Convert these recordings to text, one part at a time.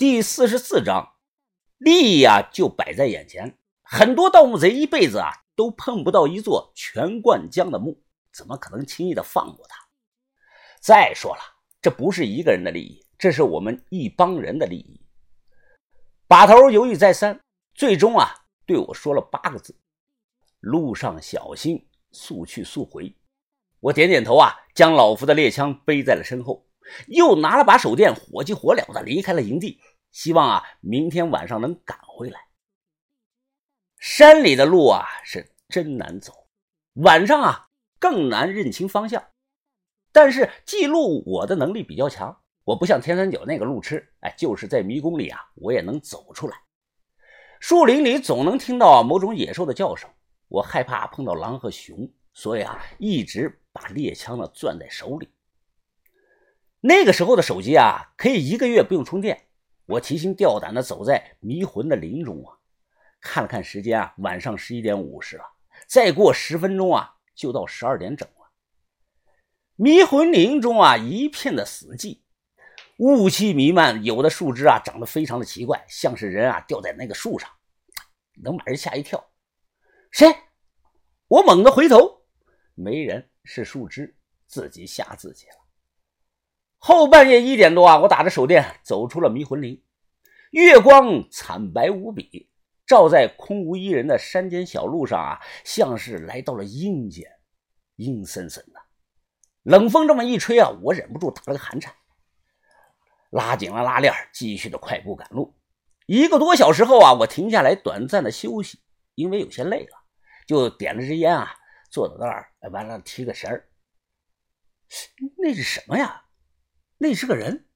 第四十四章，利益啊就摆在眼前，很多盗墓贼一辈子啊都碰不到一座全灌浆的墓，怎么可能轻易的放过他？再说了，这不是一个人的利益，这是我们一帮人的利益。把头犹豫再三，最终啊对我说了八个字：“路上小心，速去速回。”我点点头啊，将老夫的猎枪背在了身后，又拿了把手电，火急火燎的离开了营地，希望啊明天晚上能赶回来。山里的路啊是真难走，晚上啊更难认清方向。但是记录我的能力比较强，我不像天三角那个路痴，哎，就是在迷宫里啊，我也能走出来。树林里总能听到某种野兽的叫声，我害怕碰到狼和熊，所以啊，一直把猎枪呢攥在手里。那个时候的手机啊，可以一个月不用充电。我提心吊胆的走在迷魂的林中啊，看了看时间啊，晚上十一点五十了，再过十分钟啊，就到十二点整了。迷魂林中啊，一片的死寂，雾气弥漫，有的树枝啊长得非常的奇怪，像是人啊掉在那个树上，能把人吓一跳。谁？我猛地回头，没人，是树枝，自己吓自己了。后半夜一点多啊，我打着手电走出了迷魂林，月光惨白无比，照在空无一人的山间小路上啊，像是来到了阴间，阴森森的。冷风这么一吹啊，我忍不住打了个寒颤，拉紧了拉链，继续的快步赶路。一个多小时后啊，我停下来短暂的休息，因为有些累了，就点了支烟啊，坐在那儿，完了提个神儿。那是什么呀？那是个人。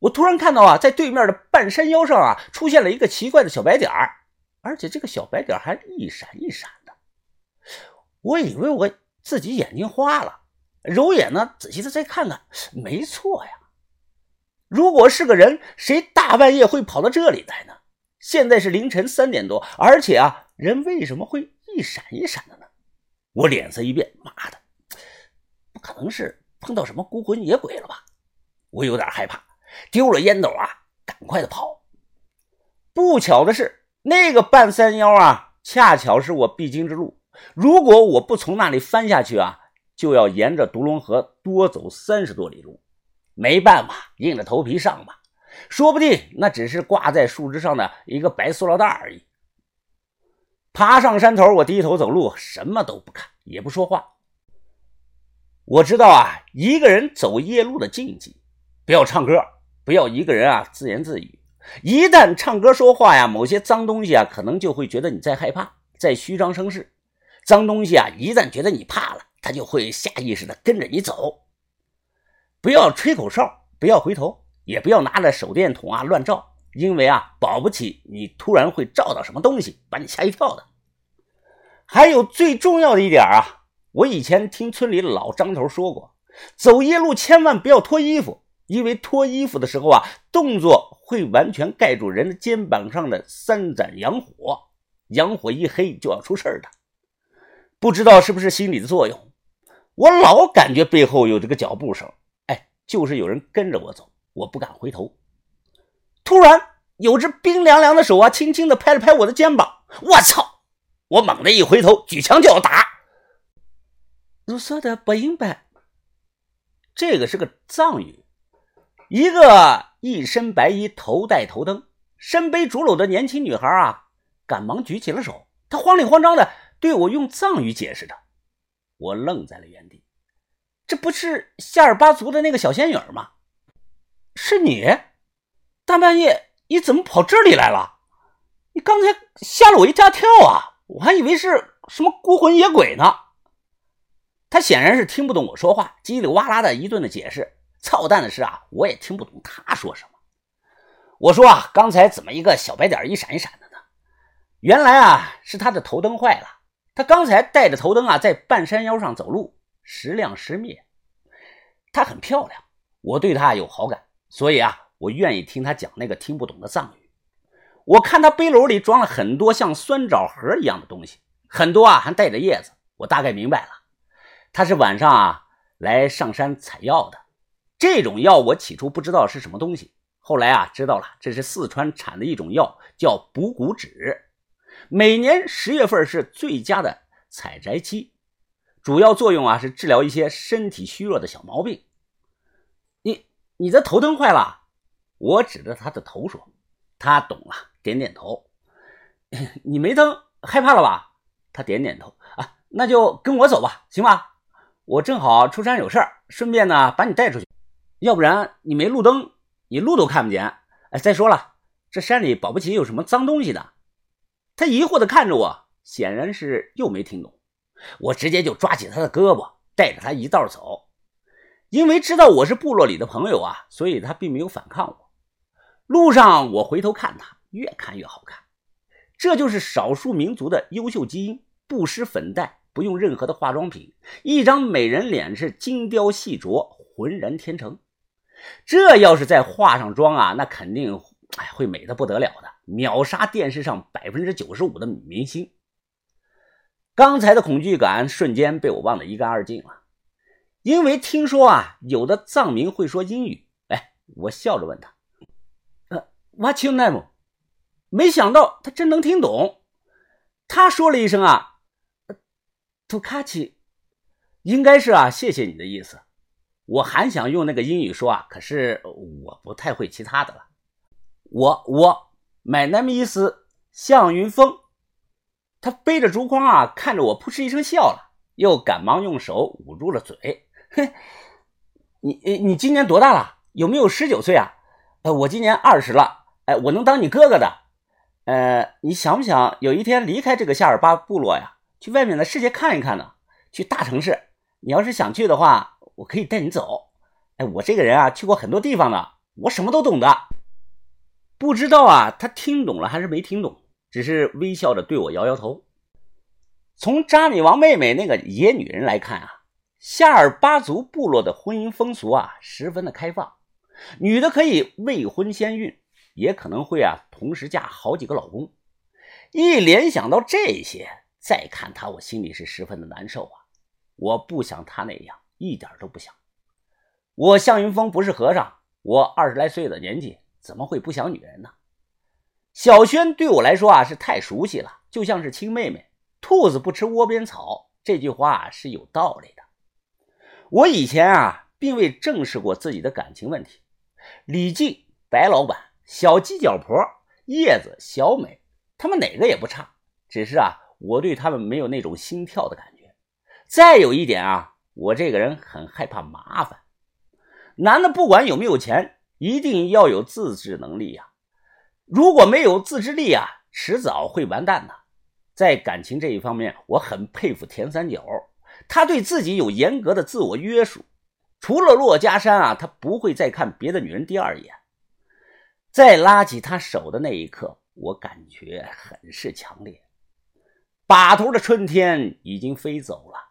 我突然看到啊，在对面的半山腰上啊，出现了一个奇怪的小白点，而且这个小白点还一闪一闪的。我以为我自己眼睛花了。揉眼呢，仔细的再看看，没错呀。如果是个人，谁大半夜会跑到这里来呢？现在是凌晨三点多，而且啊，人为什么会一闪一闪的呢？我脸色一变，妈的，不可能是碰到什么孤魂野鬼了吧？我有点害怕，丢了烟斗啊，赶快的跑。不巧的是，那个半山腰啊，恰巧是我必经之路。如果我不从那里翻下去啊。就要沿着独龙河多走三十多里路，没办法，硬着头皮上吧。说不定那只是挂在树枝上的一个白塑料袋而已。爬上山头，我低头走路，什么都不看，也不说话。我知道啊，一个人走夜路的禁忌，不要唱歌，不要一个人啊自言自语。一旦唱歌说话呀，某些脏东西啊，可能就会觉得你在害怕，在虚张声势。脏东西啊，一旦觉得你怕了。他就会下意识的跟着你走，不要吹口哨，不要回头，也不要拿着手电筒啊乱照，因为啊，保不齐你突然会照到什么东西，把你吓一跳的。还有最重要的一点啊，我以前听村里老张头说过，走夜路千万不要脱衣服，因为脱衣服的时候啊，动作会完全盖住人的肩膀上的三盏阳火，阳火一黑就要出事儿的。不知道是不是心理的作用。我老感觉背后有这个脚步声，哎，就是有人跟着我走，我不敢回头。突然，有只冰凉凉的手啊，轻轻的拍了拍我的肩膀。我操！我猛地一回头，举枪就要打。你说的不明白，这个是个藏语。一个一身白衣、头戴头灯、身背竹篓的年轻女孩啊，赶忙举起了手。她慌里慌张的对我用藏语解释着。我愣在了原地，这不是夏尔巴族的那个小仙女吗？是你，大半夜你怎么跑这里来了？你刚才吓了我一大跳啊！我还以为是什么孤魂野鬼呢。他显然是听不懂我说话，叽里哇啦的一顿的解释。操蛋的是啊，我也听不懂他说什么。我说啊，刚才怎么一个小白点一闪一闪的呢？原来啊，是他的头灯坏了。他刚才带着头灯啊，在半山腰上走路，时亮时灭。她很漂亮，我对她有好感，所以啊，我愿意听她讲那个听不懂的藏语。我看她背篓里装了很多像酸枣核一样的东西，很多啊还带着叶子。我大概明白了，她是晚上啊来上山采药的。这种药我起初不知道是什么东西，后来啊，知道了这是四川产的一种药，叫补骨脂。每年十月份是最佳的采摘期，主要作用啊是治疗一些身体虚弱的小毛病。你你的头疼坏了？我指着他的头说。他懂了，点点头。你没灯，害怕了吧？他点点头。啊，那就跟我走吧，行吧？我正好出山有事儿，顺便呢把你带出去。要不然你没路灯，你路都看不见。哎，再说了，这山里保不齐有什么脏东西的。他疑惑地看着我，显然是又没听懂。我直接就抓起他的胳膊，带着他一道走。因为知道我是部落里的朋友啊，所以他并没有反抗我。路上我回头看他，越看越好看。这就是少数民族的优秀基因，不施粉黛，不用任何的化妆品，一张美人脸是精雕细琢，浑然天成。这要是再化上妆啊，那肯定哎会美的不得了的，秒杀电视上百分之九十五的女明星。刚才的恐惧感瞬间被我忘得一干二净了，因为听说啊，有的藏民会说英语。哎，我笑着问他：“呃，What's your name？” 没想到他真能听懂，他说了一声啊，图卡奇，应该是啊，谢谢你的意思。我还想用那个英语说啊，可是我不太会其他的了。我我，My name is 向云峰。他背着竹筐啊，看着我，噗嗤一声笑了，又赶忙用手捂住了嘴。哼，你你今年多大了？有没有十九岁啊？呃，我今年二十了。哎，我能当你哥哥的。呃，你想不想有一天离开这个夏尔巴部落呀，去外面的世界看一看呢？去大城市，你要是想去的话，我可以带你走。哎，我这个人啊，去过很多地方的，我什么都懂的。不知道啊，他听懂了还是没听懂？只是微笑着对我摇摇头。从扎米王妹妹那个野女人来看啊，夏尔巴族部落的婚姻风俗啊，十分的开放，女的可以未婚先孕。也可能会啊，同时嫁好几个老公。一联想到这些，再看他，我心里是十分的难受啊！我不想他那样，一点都不想。我向云峰不是和尚，我二十来岁的年纪，怎么会不想女人呢？小轩对我来说啊，是太熟悉了，就像是亲妹妹。兔子不吃窝边草，这句话是有道理的。我以前啊，并未正视过自己的感情问题。李静，白老板。小鸡脚婆、叶子、小美，他们哪个也不差，只是啊，我对他们没有那种心跳的感觉。再有一点啊，我这个人很害怕麻烦。男的不管有没有钱，一定要有自制能力呀。如果没有自制力啊，迟早会完蛋的。在感情这一方面，我很佩服田三角，他对自己有严格的自我约束。除了骆家山啊，他不会再看别的女人第二眼。在拉起他手的那一刻，我感觉很是强烈。把头的春天已经飞走了，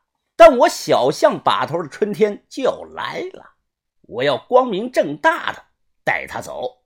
我小象把头的春天就要来了。我要光明正大的带他走。